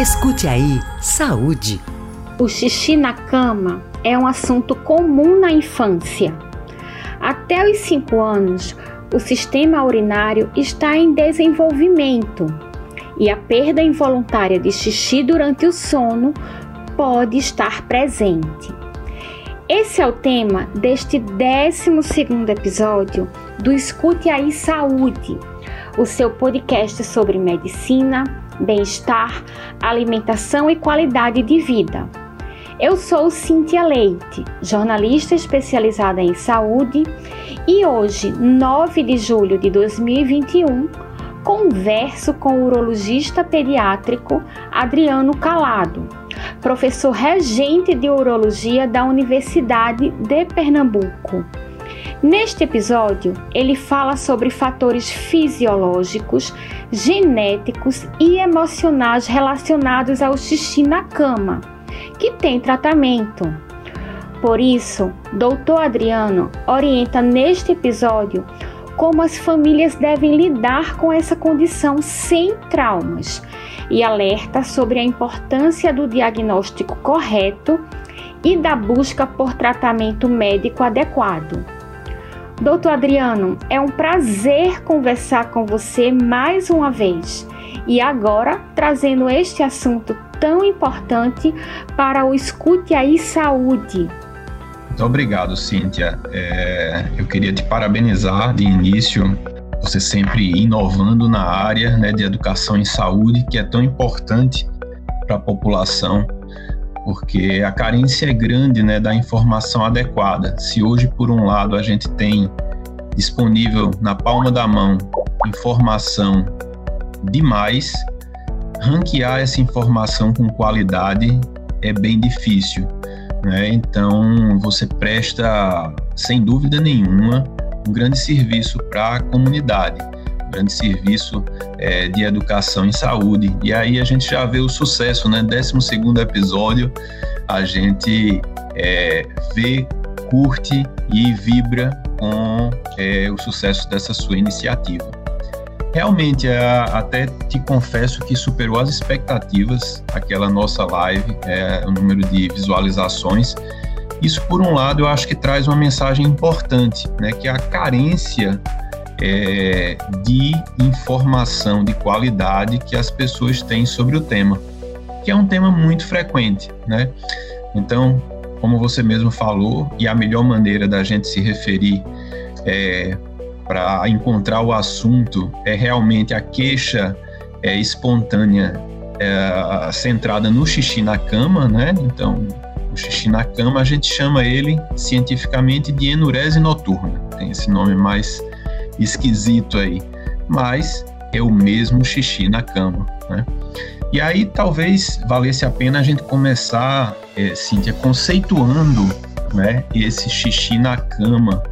Escute aí, saúde. O xixi na cama é um assunto comum na infância. Até os 5 anos, o sistema urinário está em desenvolvimento e a perda involuntária de xixi durante o sono pode estar presente. Esse é o tema deste 12 episódio do Escute Aí Saúde, o seu podcast sobre medicina, bem-estar, alimentação e qualidade de vida. Eu sou Cintia Leite, jornalista especializada em saúde, e hoje, 9 de julho de 2021, converso com o urologista pediátrico Adriano Calado, professor regente de urologia da Universidade de Pernambuco. Neste episódio, ele fala sobre fatores fisiológicos, genéticos e emocionais relacionados ao xixi na cama, que tem tratamento. Por isso, Dr. Adriano orienta neste episódio como as famílias devem lidar com essa condição sem traumas e alerta sobre a importância do diagnóstico correto e da busca por tratamento médico adequado. Doutor Adriano, é um prazer conversar com você mais uma vez e agora trazendo este assunto tão importante para o Escute Aí Saúde. Muito obrigado, Cíntia. É, eu queria te parabenizar de início, você sempre inovando na área né, de educação em saúde, que é tão importante para a população porque a carência é grande né, da informação adequada. Se hoje, por um lado, a gente tem disponível na palma da mão informação demais, ranquear essa informação com qualidade é bem difícil. Né? Então, você presta, sem dúvida nenhuma, um grande serviço para a comunidade grande serviço é, de educação em saúde. E aí a gente já vê o sucesso, né? 12 segundo episódio, a gente é, vê, curte e vibra com é, o sucesso dessa sua iniciativa. Realmente, é, até te confesso que superou as expectativas aquela nossa live, é, o número de visualizações. Isso, por um lado, eu acho que traz uma mensagem importante, né, que a carência é, de informação de qualidade que as pessoas têm sobre o tema, que é um tema muito frequente, né? Então, como você mesmo falou, e a melhor maneira da gente se referir é, para encontrar o assunto é realmente a queixa é, espontânea é, centrada no xixi na cama, né? Então, o xixi na cama a gente chama ele cientificamente de enurese noturna, tem esse nome mais esquisito aí, mas é o mesmo xixi na cama, né? E aí talvez valesse a pena a gente começar, é, Cíntia, conceituando né, esse xixi na cama,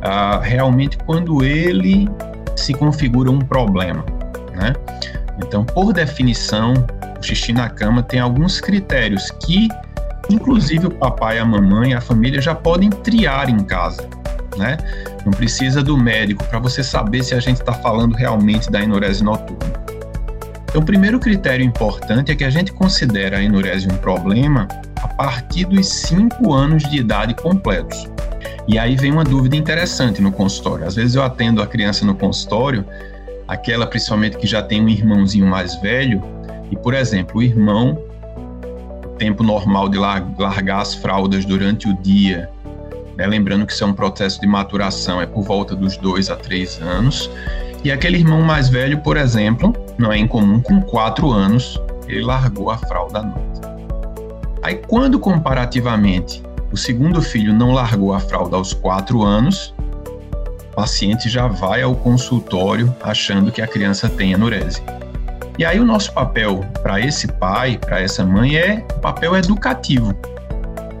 ah, realmente quando ele se configura um problema, né? Então, por definição, o xixi na cama tem alguns critérios que, inclusive o papai, a mamãe, a família já podem triar em casa, né? Não precisa do médico para você saber se a gente está falando realmente da enurese noturna. Então, o primeiro critério importante é que a gente considera a enurese um problema a partir dos 5 anos de idade completos. E aí vem uma dúvida interessante no consultório. Às vezes eu atendo a criança no consultório, aquela principalmente que já tem um irmãozinho mais velho, e por exemplo, o irmão, o tempo normal de largar as fraldas durante o dia né? Lembrando que isso é um processo de maturação, é por volta dos dois a três anos. E aquele irmão mais velho, por exemplo, não é incomum, com quatro anos, ele largou a fralda à noite. Aí, quando comparativamente o segundo filho não largou a fralda aos quatro anos, o paciente já vai ao consultório achando que a criança tem anurese. E aí o nosso papel para esse pai, para essa mãe é papel educativo.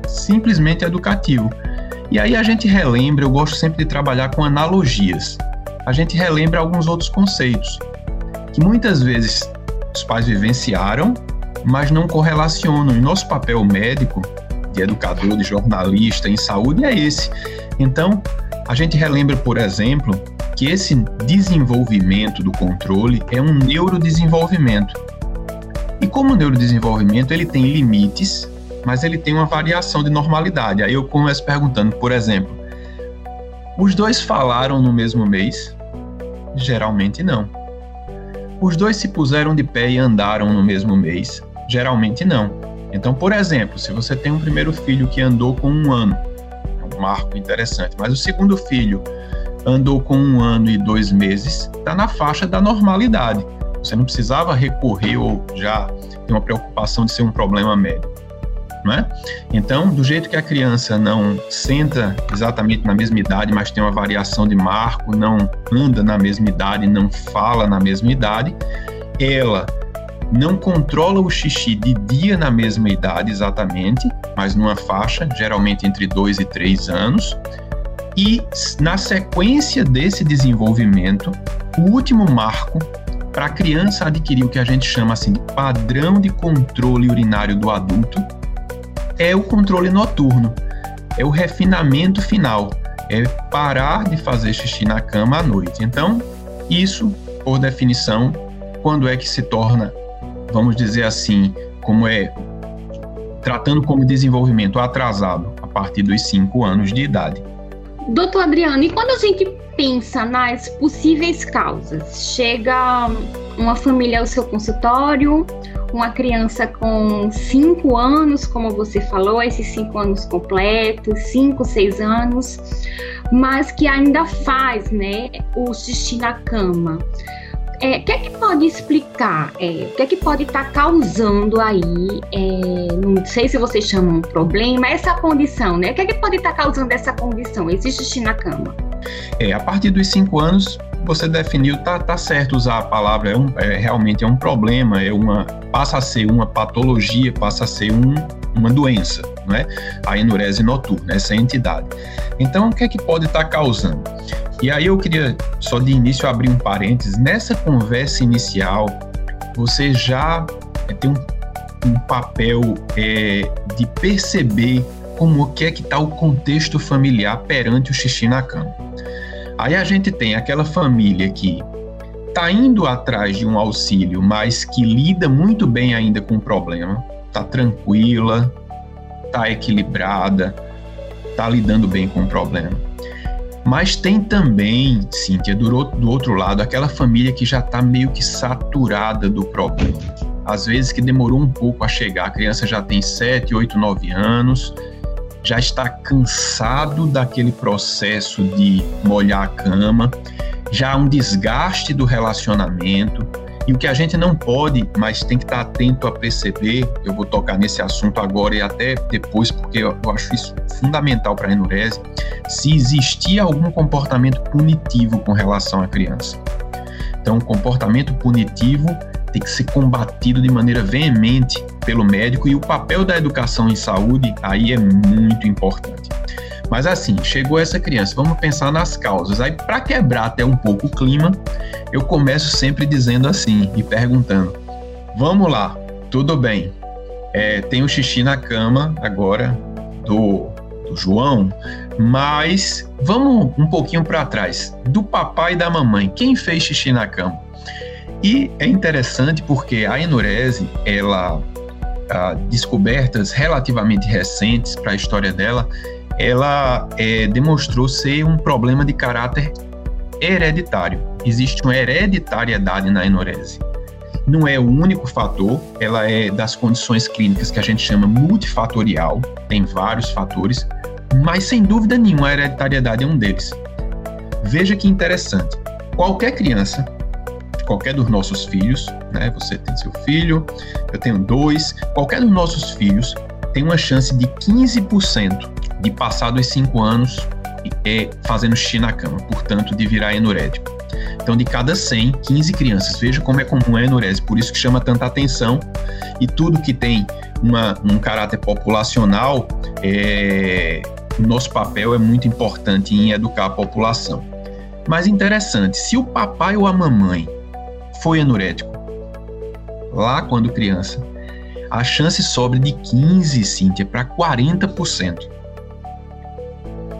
Simplesmente educativo. E aí a gente relembra, eu gosto sempre de trabalhar com analogias. A gente relembra alguns outros conceitos que muitas vezes os pais vivenciaram, mas não correlacionam. E nosso papel médico, de educador, de jornalista em saúde é esse. Então, a gente relembra, por exemplo, que esse desenvolvimento do controle é um neurodesenvolvimento. E como o neurodesenvolvimento ele tem limites, mas ele tem uma variação de normalidade. Aí eu começo perguntando, por exemplo, os dois falaram no mesmo mês? Geralmente não. Os dois se puseram de pé e andaram no mesmo mês? Geralmente não. Então, por exemplo, se você tem um primeiro filho que andou com um ano, é um marco interessante, mas o segundo filho andou com um ano e dois meses, está na faixa da normalidade. Você não precisava recorrer ou já ter uma preocupação de ser um problema médico. Né? Então, do jeito que a criança não senta exatamente na mesma idade, mas tem uma variação de marco, não anda na mesma idade, não fala na mesma idade, ela não controla o xixi de dia na mesma idade exatamente, mas numa faixa, geralmente entre 2 e 3 anos. E na sequência desse desenvolvimento, o último marco para a criança adquirir o que a gente chama assim de padrão de controle urinário do adulto é o controle noturno, é o refinamento final, é parar de fazer xixi na cama à noite. Então, isso, por definição, quando é que se torna, vamos dizer assim, como é tratando como desenvolvimento atrasado a partir dos 5 anos de idade. Doutor Adriano, e quando a gente pensa nas possíveis causas, chega uma família ao seu consultório, uma criança com 5 anos, como você falou, esses 5 anos completos, 5, 6 anos, mas que ainda faz né, o xixi na cama. É, o que é que pode explicar? É, o que é que pode estar tá causando aí? É, não sei se vocês chamam um problema, essa condição, né? O que é que pode estar tá causando essa condição, esse xixi na cama? É, a partir dos 5 anos, você definiu, tá, tá certo usar a palavra, é, um, é realmente é um problema, é uma, passa a ser uma patologia, passa a ser um, uma doença, não é? A enurese noturna, essa entidade. Então, o que é que pode estar tá causando? E aí eu queria só de início abrir um parênteses. Nessa conversa inicial, você já é, tem um, um papel é, de perceber como que é que está o contexto familiar perante o xixi na cama. Aí a gente tem aquela família que está indo atrás de um auxílio, mas que lida muito bem ainda com o problema, está tranquila, está equilibrada, está lidando bem com o problema. Mas tem também, Cíntia, do, do outro lado, aquela família que já está meio que saturada do problema. Às vezes que demorou um pouco a chegar, a criança já tem 7, 8, 9 anos, já está cansado daquele processo de molhar a cama, já há um desgaste do relacionamento. E o que a gente não pode, mas tem que estar atento a perceber, eu vou tocar nesse assunto agora e até depois, porque eu, acho isso fundamental para a enurese, se existir algum comportamento punitivo com relação à criança. Então, comportamento punitivo tem que ser combatido de maneira veemente pelo médico e o papel da educação em saúde aí é muito importante. Mas assim, chegou essa criança, vamos pensar nas causas. Aí, para quebrar até um pouco o clima, eu começo sempre dizendo assim e perguntando: Vamos lá, tudo bem. É, tem o xixi na cama agora do, do João, mas vamos um pouquinho para trás. Do papai e da mamãe, quem fez xixi na cama? E é interessante porque a enurese, ela ah, descobertas relativamente recentes para a história dela, ela é, demonstrou ser um problema de caráter hereditário. Existe uma hereditariedade na enurese. Não é o único fator, ela é das condições clínicas que a gente chama multifatorial, tem vários fatores, mas sem dúvida nenhuma a hereditariedade é um deles. Veja que interessante. Qualquer criança qualquer dos nossos filhos, né? Você tem seu filho, eu tenho dois, qualquer dos nossos filhos tem uma chance de 15% de passar dos 5 anos é, fazendo xixi na cama, portanto, de virar enurético. Então, de cada 100, 15 crianças. Veja como é comum a enurese, por isso que chama tanta atenção. E tudo que tem uma, um caráter populacional, é, nosso papel é muito importante em educar a população. Mas interessante, se o papai ou a mamãe foi anurético, lá quando criança, a chance sobe de 15, Cíntia, para 40%.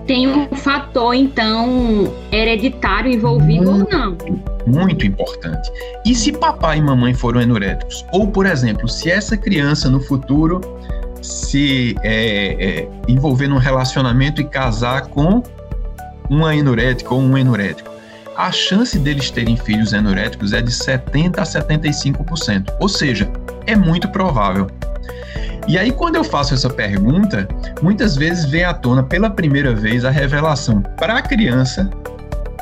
tem um fator, então, hereditário envolvido muito, ou não. Muito importante. E se papai e mamãe foram anoréticos? Ou, por exemplo, se essa criança no futuro se é, é, envolver num relacionamento e casar com uma anorética ou um anorético, a chance deles terem filhos anoréticos é de 70 a 75%. Ou seja, é muito provável. E aí, quando eu faço essa pergunta, muitas vezes vem à tona pela primeira vez a revelação para a criança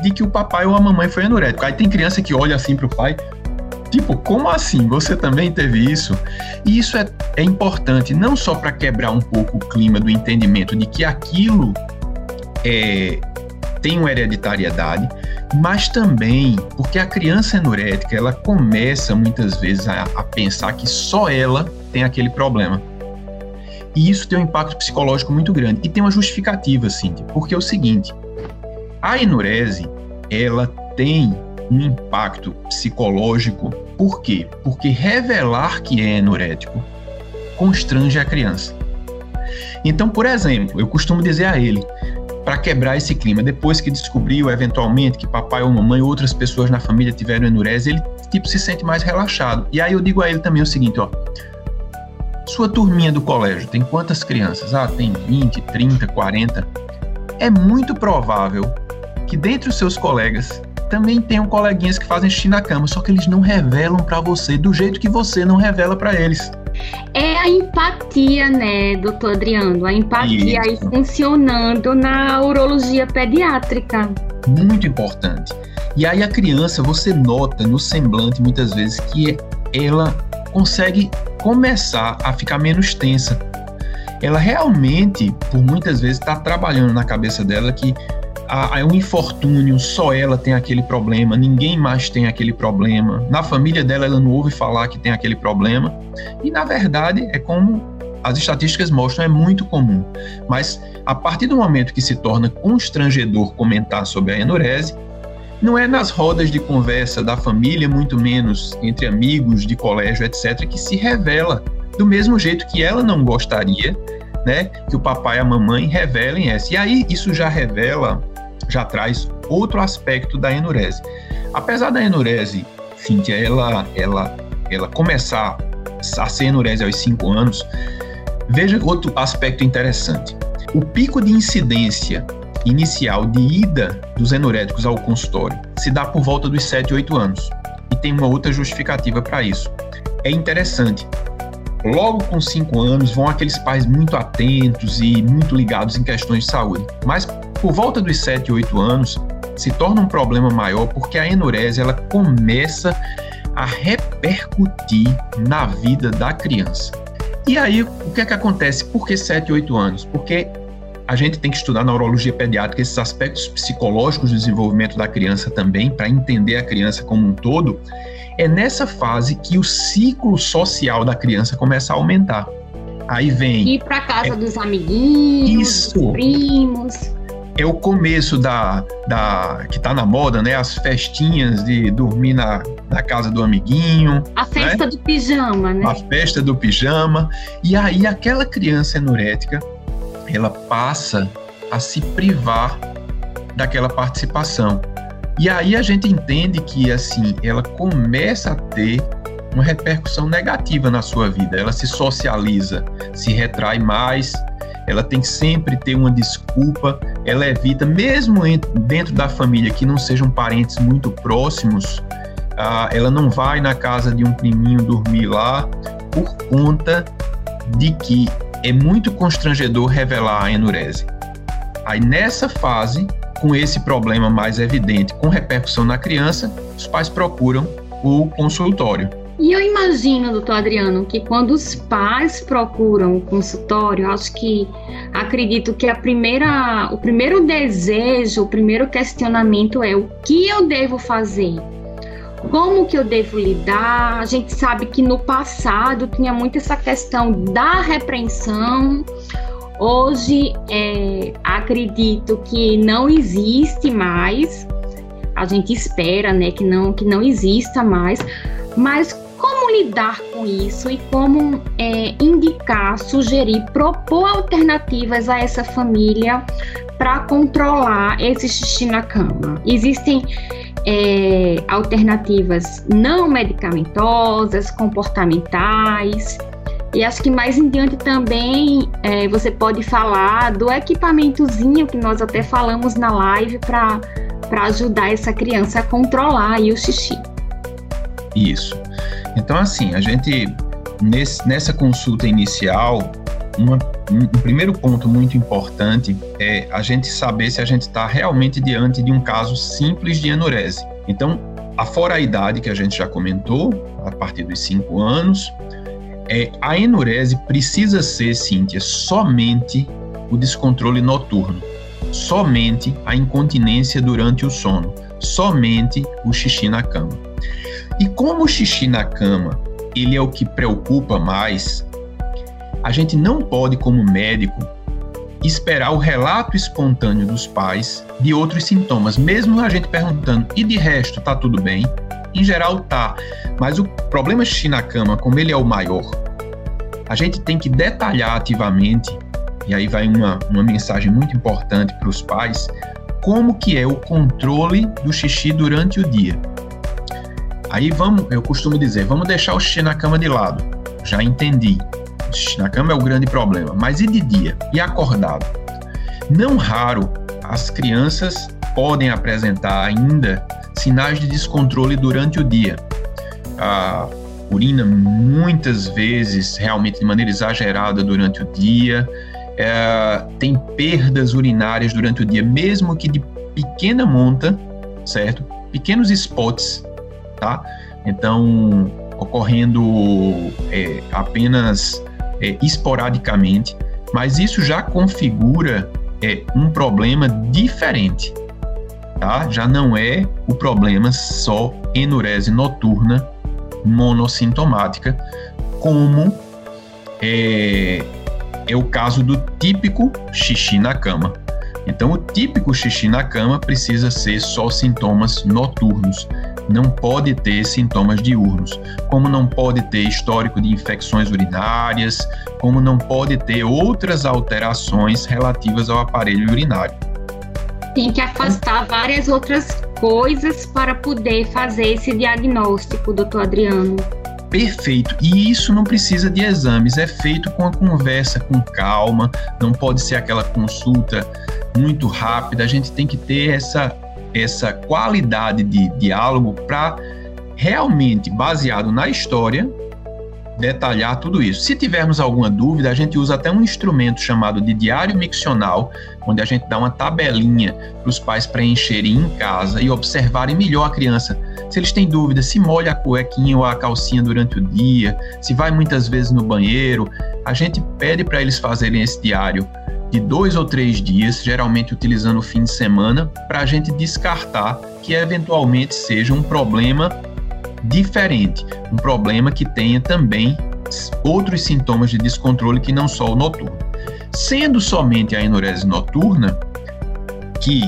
de que o papai ou a mamãe foi anorético. Aí tem criança que olha assim para o pai, tipo, como assim? Você também teve isso? E isso é, é importante não só para quebrar um pouco o clima do entendimento de que aquilo é, tem uma hereditariedade, mas também porque a criança anorética ela começa muitas vezes a, a pensar que só ela tem aquele problema. E isso tem um impacto psicológico muito grande. E tem uma justificativa, Cíntia, porque é o seguinte: a enurese, ela tem um impacto psicológico. Por quê? Porque revelar que é enurético constrange a criança. Então, por exemplo, eu costumo dizer a ele, para quebrar esse clima, depois que descobriu eventualmente que papai ou mamãe ou outras pessoas na família tiveram enurese, ele tipo se sente mais relaxado. E aí eu digo a ele também o seguinte, ó, sua turminha do colégio tem quantas crianças? Ah, tem 20, 30, 40. É muito provável que dentre os seus colegas também tenham coleguinhas que fazem xixi na cama, só que eles não revelam para você do jeito que você não revela para eles. É a empatia, né, doutor Adriano? A empatia Isso. aí funcionando na urologia pediátrica. Muito importante. E aí a criança, você nota no semblante muitas vezes que ela consegue começar a ficar menos tensa. Ela realmente, por muitas vezes, está trabalhando na cabeça dela que é um infortúnio, só ela tem aquele problema, ninguém mais tem aquele problema. Na família dela, ela não ouve falar que tem aquele problema. E, na verdade, é como as estatísticas mostram, é muito comum. Mas, a partir do momento que se torna constrangedor comentar sobre a enurese, não é nas rodas de conversa da família, muito menos entre amigos de colégio, etc., que se revela do mesmo jeito que ela não gostaria, né, que o papai e a mamãe revelem essa. E aí isso já revela, já traz outro aspecto da enurese. Apesar da enurese, Cíntia, ela, ela, ela começar a ser enurese aos 5 anos, veja outro aspecto interessante. O pico de incidência inicial de ida dos enoréticos ao consultório se dá por volta dos 7, 8 anos. E tem uma outra justificativa para isso. É interessante. Logo com 5 anos vão aqueles pais muito atentos e muito ligados em questões de saúde. Mas por volta dos 7, 8 anos se torna um problema maior porque a enurese ela começa a repercutir na vida da criança. E aí, o que é que acontece? Por que 7, 8 anos? Porque a gente tem que estudar na urologia pediátrica esses aspectos psicológicos do desenvolvimento da criança também, para entender a criança como um todo. É nessa fase que o ciclo social da criança começa a aumentar. Aí vem. Ir para casa é, dos amiguinhos, isso, dos primos. É o começo da, da que está na moda, né? As festinhas de dormir na, na casa do amiguinho. A festa né? do pijama, né? A festa do pijama. E aí aquela criança enurética ela passa a se privar daquela participação. E aí a gente entende que assim, ela começa a ter uma repercussão negativa na sua vida. Ela se socializa, se retrai mais, ela tem sempre ter uma desculpa, ela evita, mesmo dentro da família que não sejam parentes muito próximos, ela não vai na casa de um priminho dormir lá por conta de que é muito constrangedor revelar a enurese. Aí nessa fase, com esse problema mais evidente, com repercussão na criança, os pais procuram o consultório. E eu imagino, doutor Adriano, que quando os pais procuram o consultório, acho que acredito que a primeira, o primeiro desejo, o primeiro questionamento é o que eu devo fazer? como que eu devo lidar. A gente sabe que no passado tinha muito essa questão da repreensão. Hoje é, acredito que não existe mais. A gente espera, né, que não que não exista mais. Mas como lidar com isso e como é, indicar, sugerir, propor alternativas a essa família para controlar esse xixi na cama? Existem é, alternativas não medicamentosas, comportamentais. E acho que mais em diante também é, você pode falar do equipamentozinho que nós até falamos na live para ajudar essa criança a controlar aí o xixi. Isso. Então, assim, a gente, nesse, nessa consulta inicial, uma, um, um primeiro ponto muito importante é a gente saber se a gente está realmente diante de um caso simples de enurese. Então, afora a idade que a gente já comentou, a partir dos 5 anos, é, a enurese precisa ser, Cíntia, somente o descontrole noturno, somente a incontinência durante o sono, somente o xixi na cama. E como o xixi na cama ele é o que preocupa mais, a gente não pode, como médico, esperar o relato espontâneo dos pais de outros sintomas, mesmo a gente perguntando, e de resto, tá tudo bem? Em geral, tá. Mas o problema xixi na cama, como ele é o maior, a gente tem que detalhar ativamente, e aí vai uma, uma mensagem muito importante para os pais, como que é o controle do xixi durante o dia. Aí vamos, eu costumo dizer, vamos deixar o xixi na cama de lado. Já entendi. O xixi na cama é o grande problema. Mas e de dia? E acordado? Não raro, as crianças podem apresentar ainda sinais de descontrole durante o dia. A urina muitas vezes, realmente de maneira exagerada durante o dia. É, tem perdas urinárias durante o dia, mesmo que de pequena monta, certo? Pequenos spots tá? Então, ocorrendo é, apenas é, esporadicamente, mas isso já configura é, um problema diferente, tá? Já não é o problema só enurese noturna monossintomática, como é, é o caso do típico xixi na cama. Então, o típico xixi na cama precisa ser só sintomas noturnos não pode ter sintomas diurnos, como não pode ter histórico de infecções urinárias, como não pode ter outras alterações relativas ao aparelho urinário. Tem que afastar várias outras coisas para poder fazer esse diagnóstico, doutor Adriano. Perfeito. E isso não precisa de exames, é feito com a conversa com calma, não pode ser aquela consulta muito rápida. A gente tem que ter essa essa qualidade de diálogo para realmente, baseado na história, detalhar tudo isso. Se tivermos alguma dúvida, a gente usa até um instrumento chamado de diário miccional, onde a gente dá uma tabelinha para os pais preencherem em casa e observarem melhor a criança. Se eles têm dúvida se molha a cuequinha ou a calcinha durante o dia, se vai muitas vezes no banheiro, a gente pede para eles fazerem esse diário de dois ou três dias, geralmente utilizando o fim de semana, para a gente descartar que eventualmente seja um problema diferente, um problema que tenha também outros sintomas de descontrole que não só o noturno. Sendo somente a enurese noturna, que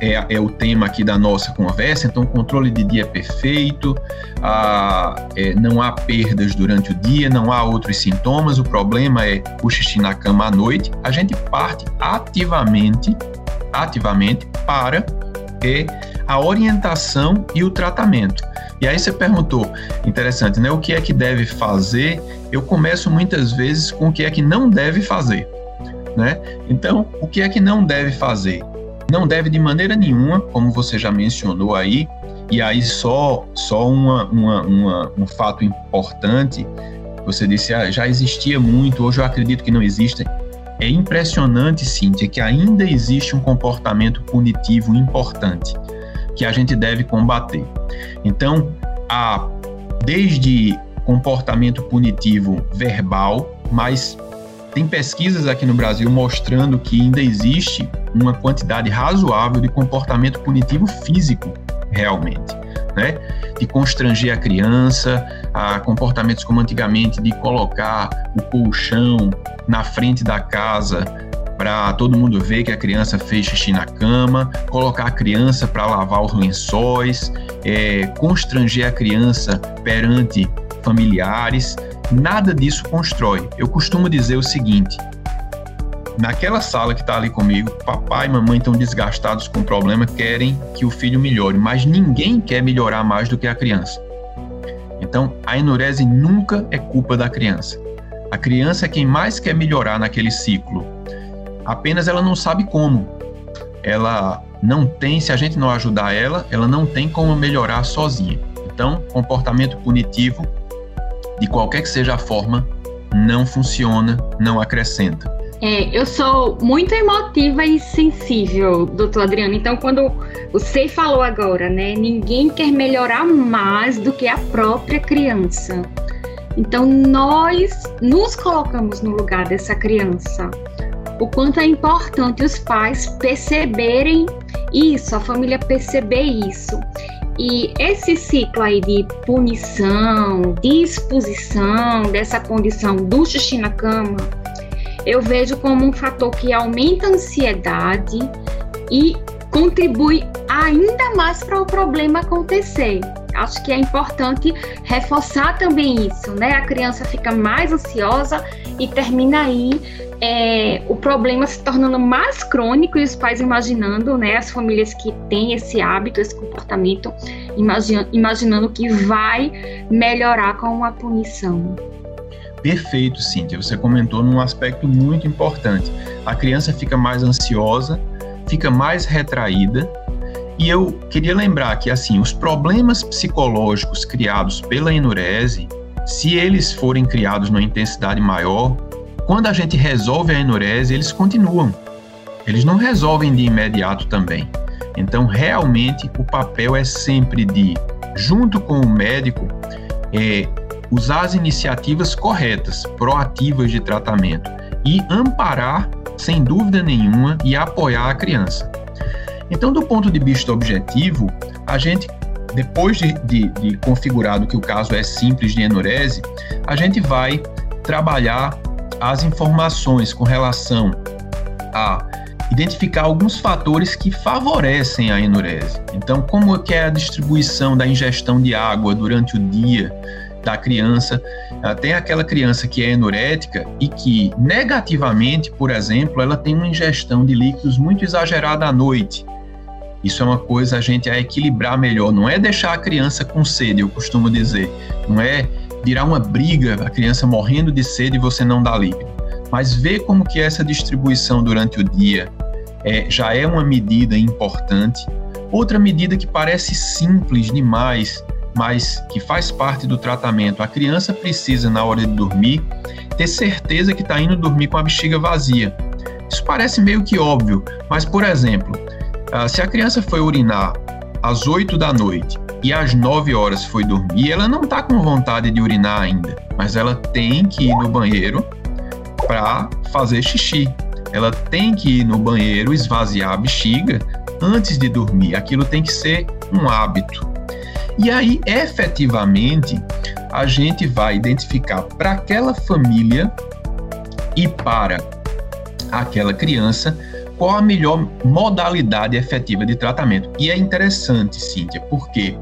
é, é, o tema aqui da nossa conversa, então controle de dia perfeito, ah, é, não há perdas durante o dia, não há outros sintomas, o problema é o xixi na cama à noite, a gente parte ativamente, ativamente para é, a orientação e o tratamento. E aí você perguntou, interessante, né? O que é que deve fazer? Eu começo muitas vezes com o que é que não deve fazer, né? Então, o que é que não deve fazer? Não deve de maneira nenhuma, como você já mencionou aí, e aí só, só uma, uma, uma, um fato importante, você disse, ah, já existia muito, hoje eu acredito que não existe. É impressionante, Cíntia, que ainda existe um comportamento punitivo importante que a gente deve combater. Então, há desde comportamento punitivo verbal, mas tem pesquisas aqui no Brasil mostrando que ainda existe uma quantidade razoável de comportamento punitivo físico, realmente. Né? De constranger a criança, a comportamentos como antigamente de colocar o colchão na frente da casa para todo mundo ver que a criança fez xixi na cama, colocar a criança para lavar os lençóis, é, constranger a criança perante familiares. Nada disso constrói. Eu costumo dizer o seguinte: naquela sala que está ali comigo, papai e mamãe estão desgastados com o problema, querem que o filho melhore, mas ninguém quer melhorar mais do que a criança. Então, a enurese nunca é culpa da criança. A criança é quem mais quer melhorar naquele ciclo. Apenas ela não sabe como. Ela não tem, se a gente não ajudar ela, ela não tem como melhorar sozinha. Então, comportamento punitivo, de qualquer que seja a forma, não funciona, não acrescenta. É, eu sou muito emotiva e sensível, doutor Adriano. Então, quando você falou agora, né? Ninguém quer melhorar mais do que a própria criança. Então, nós nos colocamos no lugar dessa criança. O quanto é importante os pais perceberem isso, a família perceber isso. E esse ciclo aí de punição, de exposição dessa condição do xixi na cama, eu vejo como um fator que aumenta a ansiedade e contribui ainda mais para o problema acontecer. Acho que é importante reforçar também isso, né? A criança fica mais ansiosa e termina aí é, o problema se tornando mais crônico e os pais imaginando, né? As famílias que têm esse hábito, esse comportamento, imagina, imaginando que vai melhorar com uma punição. Perfeito, Cíntia. Você comentou num aspecto muito importante. A criança fica mais ansiosa, fica mais retraída. E eu queria lembrar que, assim, os problemas psicológicos criados pela enurese, se eles forem criados numa intensidade maior, quando a gente resolve a enurese, eles continuam. Eles não resolvem de imediato também. Então, realmente, o papel é sempre de, junto com o médico, é, usar as iniciativas corretas, proativas de tratamento e amparar, sem dúvida nenhuma, e apoiar a criança. Então, do ponto de vista objetivo, a gente, depois de, de, de configurado que o caso é simples de enurese, a gente vai trabalhar as informações com relação a identificar alguns fatores que favorecem a enurese. Então, como é é a distribuição da ingestão de água durante o dia, da criança. Ah, tem aquela criança que é enurética e que, negativamente, por exemplo, ela tem uma ingestão de líquidos muito exagerada à noite. Isso é uma coisa a gente a equilibrar melhor. Não é deixar a criança com sede, eu costumo dizer. Não é virar uma briga, a criança morrendo de sede e você não dá líquido. Mas ver como que essa distribuição durante o dia é, já é uma medida importante. Outra medida que parece simples demais, mas que faz parte do tratamento. A criança precisa, na hora de dormir, ter certeza que está indo dormir com a bexiga vazia. Isso parece meio que óbvio, mas, por exemplo, ah, se a criança foi urinar às 8 da noite e às 9 horas foi dormir, ela não está com vontade de urinar ainda, mas ela tem que ir no banheiro para fazer xixi. Ela tem que ir no banheiro esvaziar a bexiga antes de dormir. Aquilo tem que ser um hábito. E aí, efetivamente, a gente vai identificar para aquela família e para aquela criança qual a melhor modalidade efetiva de tratamento. E é interessante, Cíntia, porque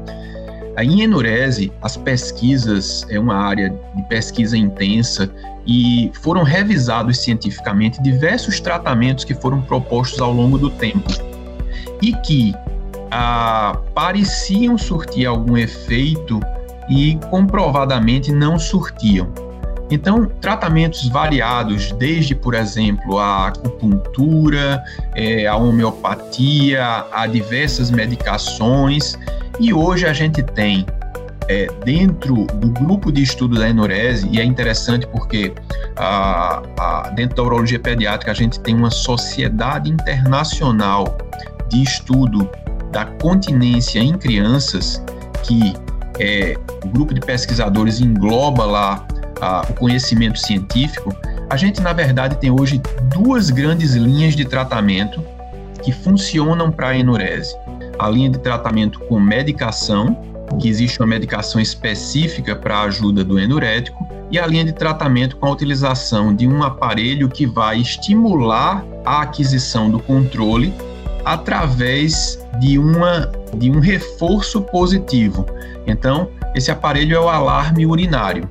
em enurese, as pesquisas é uma área de pesquisa intensa e foram revisados cientificamente diversos tratamentos que foram propostos ao longo do tempo e que ah, pareciam surtir algum efeito e comprovadamente não surtiam. Então, tratamentos variados, desde, por exemplo, a acupuntura, é, a homeopatia, a diversas medicações, e hoje a gente tem é, dentro do grupo de estudo da enurese, e é interessante porque a, a, dentro da urologia pediátrica a gente tem uma sociedade internacional de estudo da continência em crianças, que é, o grupo de pesquisadores engloba lá a, o conhecimento científico, a gente, na verdade, tem hoje duas grandes linhas de tratamento que funcionam para a enurese. A linha de tratamento com medicação, que existe uma medicação específica para a ajuda do enurético, e a linha de tratamento com a utilização de um aparelho que vai estimular a aquisição do controle através de, uma, de um reforço positivo. Então, esse aparelho é o alarme urinário.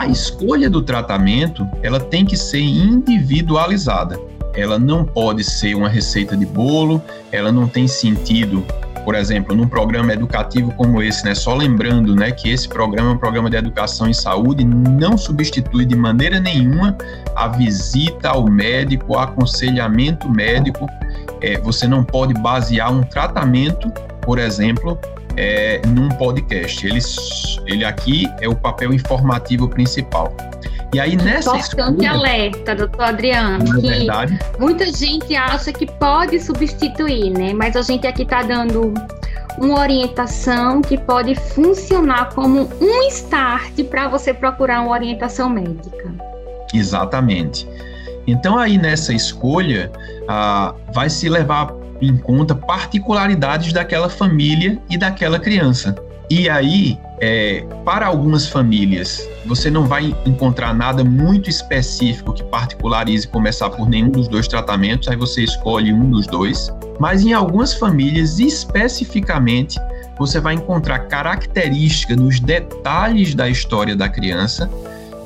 A escolha do tratamento, ela tem que ser individualizada. Ela não pode ser uma receita de bolo, ela não tem sentido por exemplo, num programa educativo como esse, né, só lembrando, né, que esse programa é um programa de educação em saúde, não substitui de maneira nenhuma a visita ao médico, o aconselhamento médico. É, você não pode basear um tratamento, por exemplo, é, num podcast. Ele, ele aqui é o papel informativo principal. E aí nessa Importante escolha, alerta, doutor Adriano, é que verdade. muita gente acha que pode substituir, né? Mas a gente aqui está dando uma orientação que pode funcionar como um start para você procurar uma orientação médica. Exatamente. Então aí nessa escolha ah, vai se levar em conta particularidades daquela família e daquela criança. E aí, é, para algumas famílias, você não vai encontrar nada muito específico que particularize começar por nenhum dos dois tratamentos, aí você escolhe um dos dois. Mas em algumas famílias, especificamente, você vai encontrar características nos detalhes da história da criança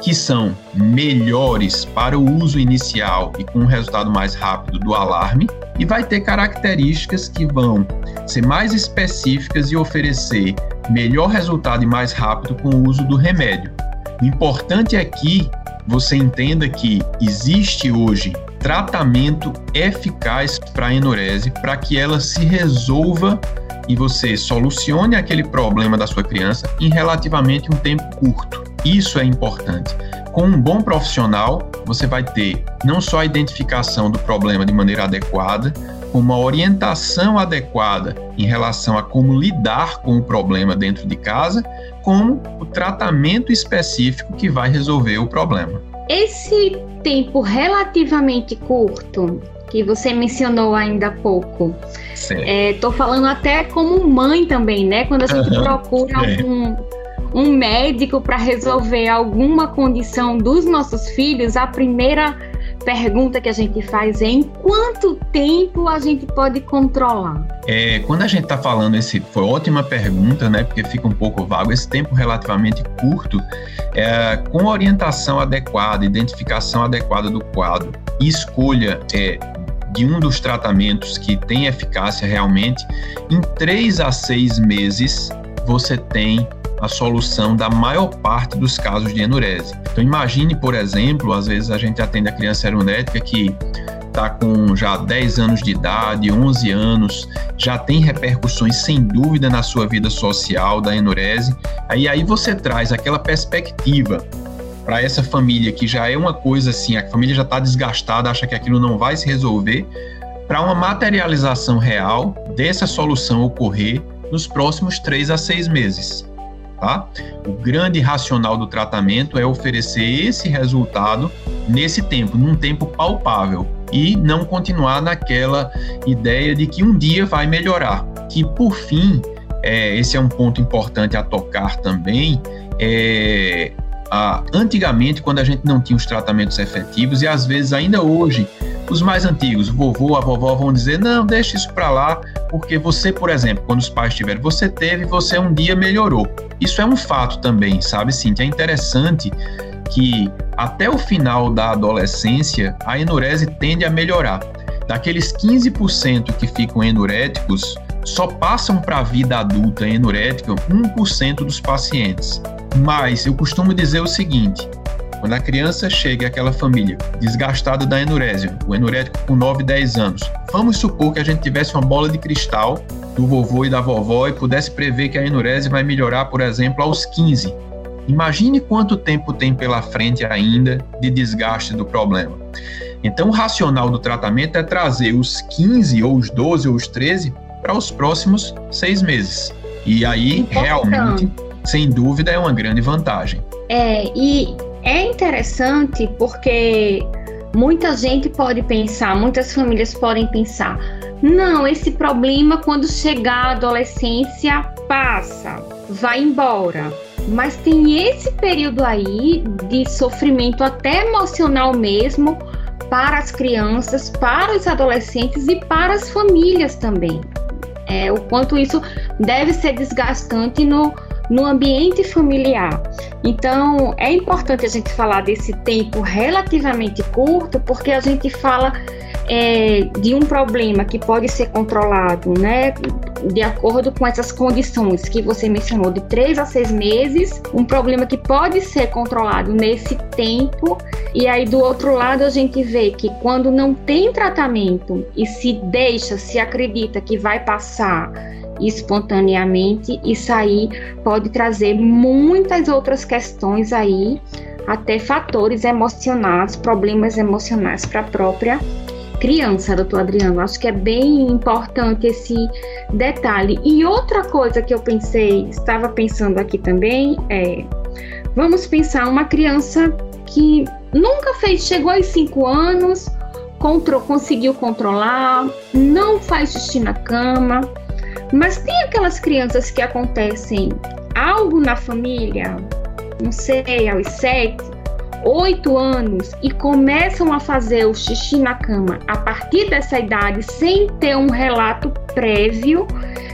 que são melhores para o uso inicial e com um resultado mais rápido do alarme, e vai ter características que vão ser mais específicas e oferecer melhor resultado e mais rápido com o uso do remédio. O importante é que você entenda que existe hoje tratamento eficaz para a enurese para que ela se resolva e você solucione aquele problema da sua criança em relativamente um tempo curto. Isso é importante. Com um bom profissional, você vai ter não só a identificação do problema de maneira adequada, como uma orientação adequada em relação a como lidar com o problema dentro de casa, como o tratamento específico que vai resolver o problema. Esse tempo relativamente curto que você mencionou ainda há pouco, estou é, falando até como mãe também, né? Quando a gente uhum, procura algum, um médico para resolver alguma condição dos nossos filhos, a primeira pergunta que a gente faz é em quanto tempo a gente pode controlar? É, quando a gente está falando esse, foi ótima pergunta, né? Porque fica um pouco vago esse tempo relativamente curto, é, com orientação adequada, identificação adequada do quadro e escolha é, de um dos tratamentos que tem eficácia realmente, em três a seis meses você tem a solução da maior parte dos casos de enurese. Então imagine, por exemplo, às vezes a gente atende a criança erunética que está com já 10 anos de idade, 11 anos, já tem repercussões sem dúvida na sua vida social da enurese. Aí aí você traz aquela perspectiva para essa família que já é uma coisa assim, a família já está desgastada, acha que aquilo não vai se resolver, para uma materialização real dessa solução ocorrer nos próximos três a seis meses tá? O grande racional do tratamento é oferecer esse resultado nesse tempo, num tempo palpável e não continuar naquela ideia de que um dia vai melhorar. Que por fim, é, esse é um ponto importante a tocar também, é, antigamente, quando a gente não tinha os tratamentos efetivos, e às vezes ainda hoje, os mais antigos, o vovô, a vovó vão dizer: não, deixa isso para lá, porque você, por exemplo, quando os pais tiveram, você teve, você um dia melhorou. Isso é um fato também, sabe, Cintia? É interessante que até o final da adolescência, a enurese tende a melhorar. Daqueles 15% que ficam enuréticos, só passam para a vida adulta enurética 1% dos pacientes. Mas eu costumo dizer o seguinte: quando a criança chega àquela família desgastada da enurese, o enurético com 9, 10 anos, vamos supor que a gente tivesse uma bola de cristal do vovô e da vovó e pudesse prever que a enurese vai melhorar, por exemplo, aos 15. Imagine quanto tempo tem pela frente ainda de desgaste do problema. Então, o racional do tratamento é trazer os 15, ou os 12, ou os 13 para os próximos seis meses. E aí, realmente, sem dúvida, é uma grande vantagem. É, e é interessante porque muita gente pode pensar, muitas famílias podem pensar, não, esse problema quando chegar a adolescência passa, vai embora. Mas tem esse período aí de sofrimento até emocional mesmo para as crianças, para os adolescentes e para as famílias também. É, o quanto isso deve ser desgastante no, no ambiente familiar. Então, é importante a gente falar desse tempo relativamente curto, porque a gente fala é, de um problema que pode ser controlado, né, de acordo com essas condições que você mencionou, de três a seis meses, um problema que pode ser controlado nesse tempo, e aí do outro lado a gente vê que quando não tem tratamento e se deixa, se acredita que vai passar espontaneamente, isso aí pode trazer muitas outras questões aí, até fatores emocionais, problemas emocionais para a própria criança, doutor Adriano. Acho que é bem importante esse detalhe. E outra coisa que eu pensei, estava pensando aqui também, é: vamos pensar uma criança que nunca fez, chegou aos 5 anos, contro, conseguiu controlar, não faz xixi na cama, mas tem aquelas crianças que acontecem algo na família, não sei, aos 7, 8 anos e começam a fazer o xixi na cama a partir dessa idade sem ter um relato prévio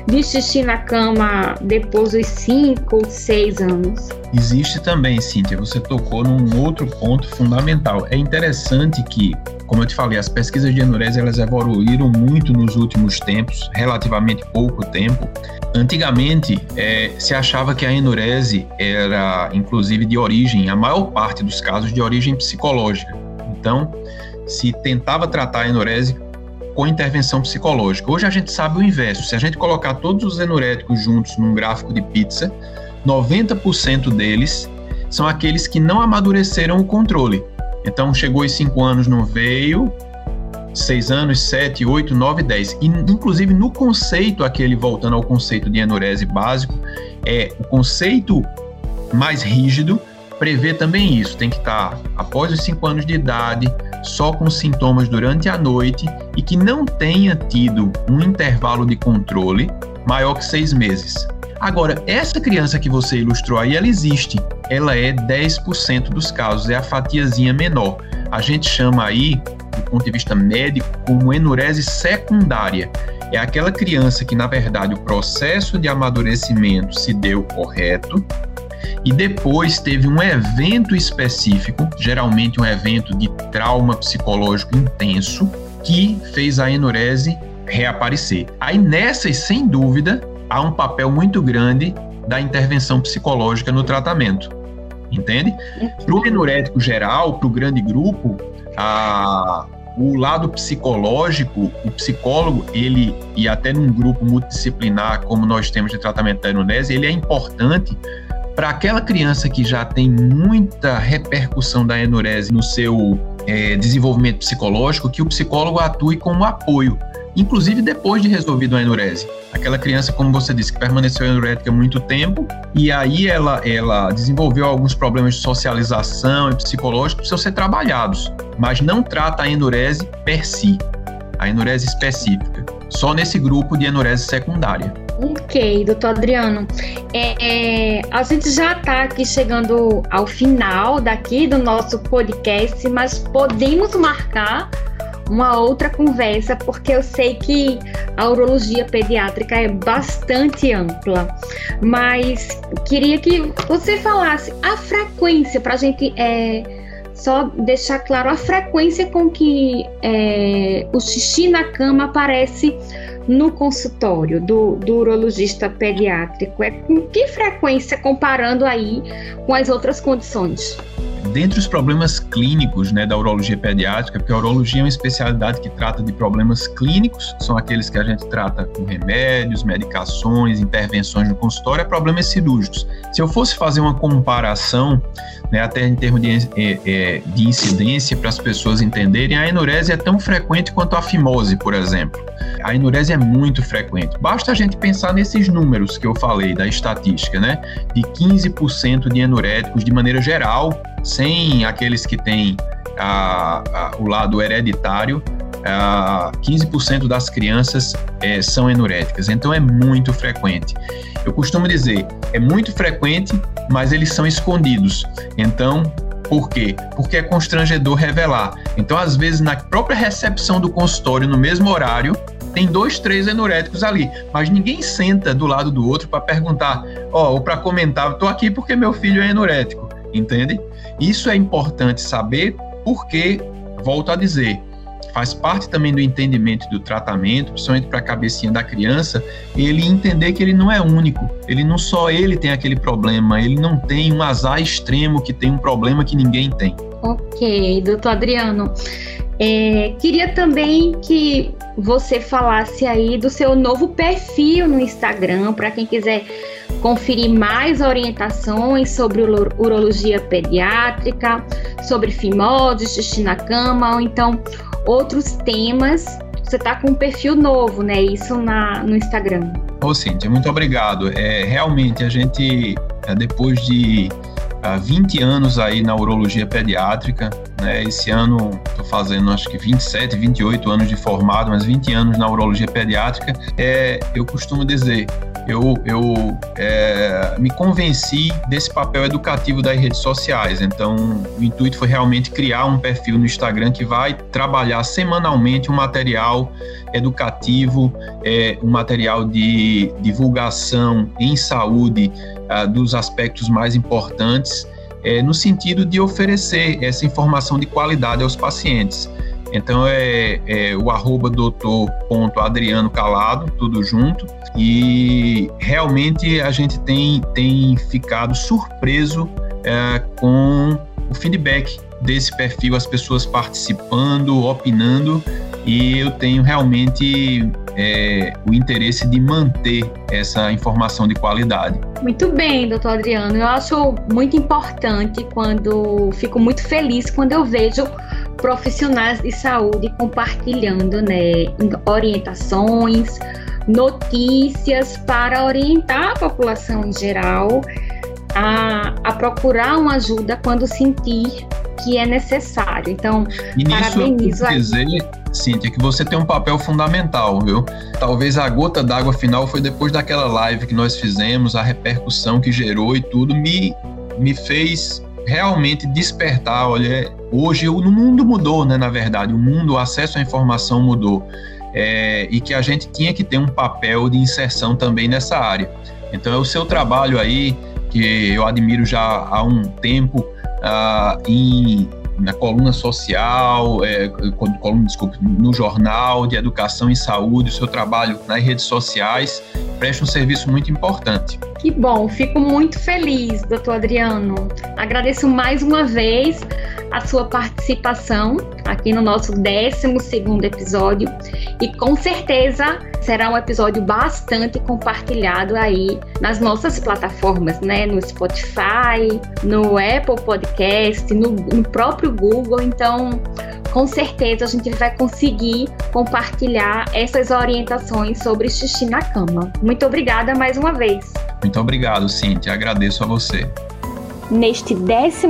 de xixi na cama depois dos 5 ou 6 anos. Existe também, Cíntia, você tocou num outro ponto fundamental. É interessante que, como eu te falei, as pesquisas de enurese elas evoluíram muito nos últimos tempos, relativamente pouco tempo. Antigamente, é, se achava que a enurese era, inclusive, de origem, a maior parte dos casos, de origem psicológica. Então, se tentava tratar a enurese com intervenção psicológica. Hoje a gente sabe o inverso. Se a gente colocar todos os enuréticos juntos num gráfico de pizza, 90% deles são aqueles que não amadureceram o controle. Então, chegou aos 5 anos, não veio, 6 anos, 7, 8, 9, 10. E, inclusive, no conceito, aquele voltando ao conceito de enurese básico, é o conceito mais rígido prevê também isso. Tem que estar após os 5 anos de idade, só com sintomas durante a noite e que não tenha tido um intervalo de controle maior que seis meses. Agora, essa criança que você ilustrou aí, ela existe. Ela é 10% dos casos, é a fatiazinha menor. A gente chama aí, do ponto de vista médico, como enurese secundária. É aquela criança que, na verdade, o processo de amadurecimento se deu correto, e depois teve um evento específico, geralmente um evento de trauma psicológico intenso, que fez a enurese reaparecer. Aí nessas, sem dúvida, há um papel muito grande da intervenção psicológica no tratamento. Entende? Para o enurético geral, para o grande grupo, a, o lado psicológico, o psicólogo, ele, e até num grupo multidisciplinar como nós temos de tratamento da enurese, ele é importante para aquela criança que já tem muita repercussão da enurese no seu é, desenvolvimento psicológico, que o psicólogo atue como apoio inclusive depois de resolvido a enurese. Aquela criança, como você disse, que permaneceu enurética muito tempo e aí ela, ela desenvolveu alguns problemas de socialização e psicológicos que precisam ser trabalhados, mas não trata a enurese per si, a enurese específica, só nesse grupo de enurese secundária. Ok, doutor Adriano. É, é, a gente já está aqui chegando ao final daqui do nosso podcast, mas podemos marcar uma outra conversa, porque eu sei que a urologia pediátrica é bastante ampla. Mas queria que você falasse a frequência para a gente é, só deixar claro a frequência com que é, o xixi na cama aparece no consultório do, do urologista pediátrico. É com que frequência comparando aí com as outras condições? Dentre os problemas clínicos né, da urologia pediátrica, porque a urologia é uma especialidade que trata de problemas clínicos, são aqueles que a gente trata com remédios, medicações, intervenções no consultório, é problemas cirúrgicos. Se eu fosse fazer uma comparação, né, até em termos de, é, é, de incidência, para as pessoas entenderem, a enurese é tão frequente quanto a fimose, por exemplo. A enurese é muito frequente. Basta a gente pensar nesses números que eu falei da estatística, né? De 15% de enuréticos de maneira geral sem aqueles que têm a, a, o lado hereditário, a 15% das crianças é, são enuréticas, então é muito frequente. Eu costumo dizer, é muito frequente, mas eles são escondidos. Então, por quê? Porque é constrangedor revelar. Então, às vezes, na própria recepção do consultório, no mesmo horário, tem dois, três enoréticos ali, mas ninguém senta do lado do outro para perguntar, ó, ou para comentar, tô aqui porque meu filho é enorético, entende? Isso é importante saber porque, volto a dizer, faz parte também do entendimento do tratamento, principalmente para a cabecinha da criança, ele entender que ele não é único, ele não só ele tem aquele problema, ele não tem um azar extremo que tem um problema que ninguém tem. Ok, doutor Adriano. É, queria também que você falasse aí do seu novo perfil no Instagram, para quem quiser conferir mais orientações sobre urologia pediátrica, sobre fimose, xixi na cama, ou então outros temas. Você está com um perfil novo, né? Isso na, no Instagram. Ô, Cíntia, muito obrigado. É, realmente, a gente, é, depois de há 20 anos aí na urologia pediátrica, né? Esse ano estou fazendo acho que 27, 28 anos de formado, mas 20 anos na urologia pediátrica. É, eu costumo dizer, eu, eu é, me convenci desse papel educativo das redes sociais. Então, o intuito foi realmente criar um perfil no Instagram que vai trabalhar semanalmente um material educativo, é, um material de divulgação em saúde uh, dos aspectos mais importantes, é, no sentido de oferecer essa informação de qualidade aos pacientes. Então é, é o arroba Calado, tudo junto. E realmente a gente tem, tem ficado surpreso é, com o feedback desse perfil, as pessoas participando, opinando, e eu tenho realmente é, o interesse de manter essa informação de qualidade. Muito bem, doutor Adriano. Eu acho muito importante quando fico muito feliz quando eu vejo profissionais de saúde compartilhando né, orientações, notícias para orientar a população em geral a, a procurar uma ajuda quando sentir que é necessário. Então, e nisso parabenizo eu dizer, Cíntia, que você tem um papel fundamental, viu? Talvez a gota d'água final foi depois daquela live que nós fizemos, a repercussão que gerou e tudo me, me fez realmente despertar. Olha, hoje o mundo mudou, né? Na verdade, o mundo, o acesso à informação mudou. É, e que a gente tinha que ter um papel de inserção também nessa área. Então, é o seu trabalho aí, que eu admiro já há um tempo, uh, em, na coluna social, é, coluna, desculpe, no jornal de educação e saúde, o seu trabalho nas redes sociais presta um serviço muito importante. Que bom, fico muito feliz, doutor Adriano. Agradeço mais uma vez a sua participação aqui no nosso 12 episódio e com certeza será um episódio bastante compartilhado aí nas nossas plataformas, né? No Spotify, no Apple Podcast, no, no próprio Google. Então, com certeza a gente vai conseguir compartilhar essas orientações sobre xixi na cama. Muito obrigada mais uma vez. Muito obrigado, Cintia. Agradeço a você. Neste 12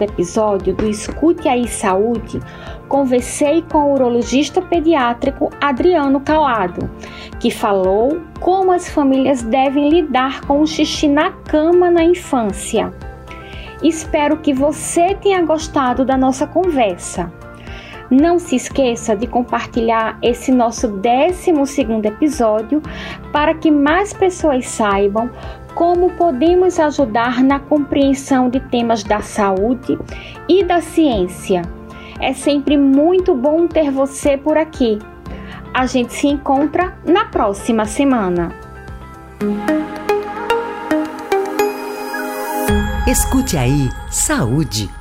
episódio do Escute Aí Saúde, conversei com o urologista pediátrico Adriano Calado, que falou como as famílias devem lidar com o xixi na cama na infância. Espero que você tenha gostado da nossa conversa. Não se esqueça de compartilhar esse nosso 12 episódio para que mais pessoas saibam como podemos ajudar na compreensão de temas da saúde e da ciência. É sempre muito bom ter você por aqui. A gente se encontra na próxima semana. Escute aí, saúde.